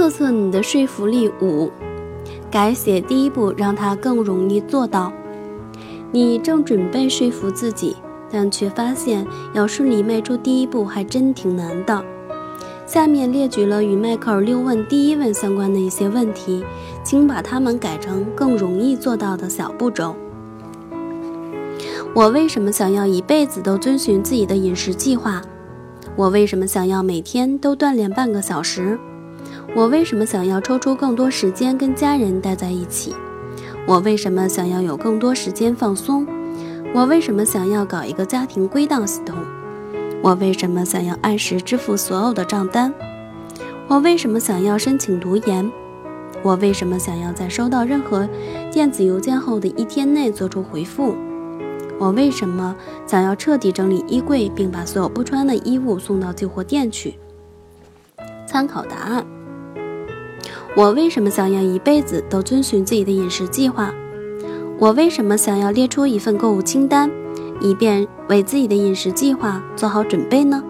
测测你的说服力。五，改写第一步，让它更容易做到。你正准备说服自己，但却发现要顺利迈出第一步还真挺难的。下面列举了与迈克尔六问第一问相关的一些问题，请把它们改成更容易做到的小步骤。我为什么想要一辈子都遵循自己的饮食计划？我为什么想要每天都锻炼半个小时？我为什么想要抽出更多时间跟家人待在一起？我为什么想要有更多时间放松？我为什么想要搞一个家庭归档系统？我为什么想要按时支付所有的账单？我为什么想要申请读研？我为什么想要在收到任何电子邮件后的一天内做出回复？我为什么想要彻底整理衣柜，并把所有不穿的衣物送到旧货店去？参考答案。我为什么想要一辈子都遵循自己的饮食计划？我为什么想要列出一份购物清单，以便为自己的饮食计划做好准备呢？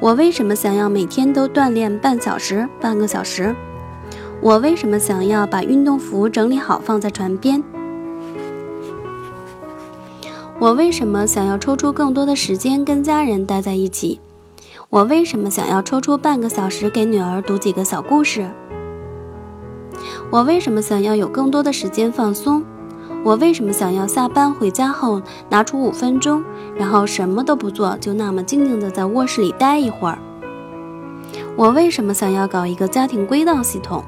我为什么想要每天都锻炼半小时、半个小时？我为什么想要把运动服整理好放在床边？我为什么想要抽出更多的时间跟家人待在一起？我为什么想要抽出半个小时给女儿读几个小故事？我为什么想要有更多的时间放松？我为什么想要下班回家后拿出五分钟，然后什么都不做，就那么静静的在卧室里待一会儿？我为什么想要搞一个家庭归档系统？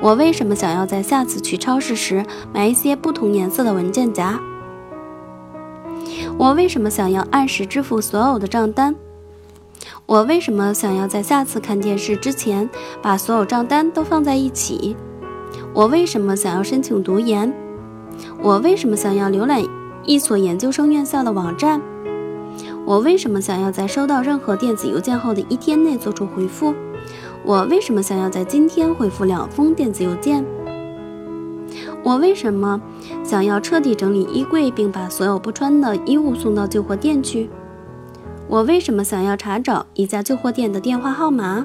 我为什么想要在下次去超市时买一些不同颜色的文件夹？我为什么想要按时支付所有的账单？我为什么想要在下次看电视之前把所有账单都放在一起？我为什么想要申请读研？我为什么想要浏览一所研究生院校的网站？我为什么想要在收到任何电子邮件后的一天内做出回复？我为什么想要在今天回复两封电子邮件？我为什么想要彻底整理衣柜，并把所有不穿的衣物送到旧货店去？我为什么想要查找一家旧货店的电话号码？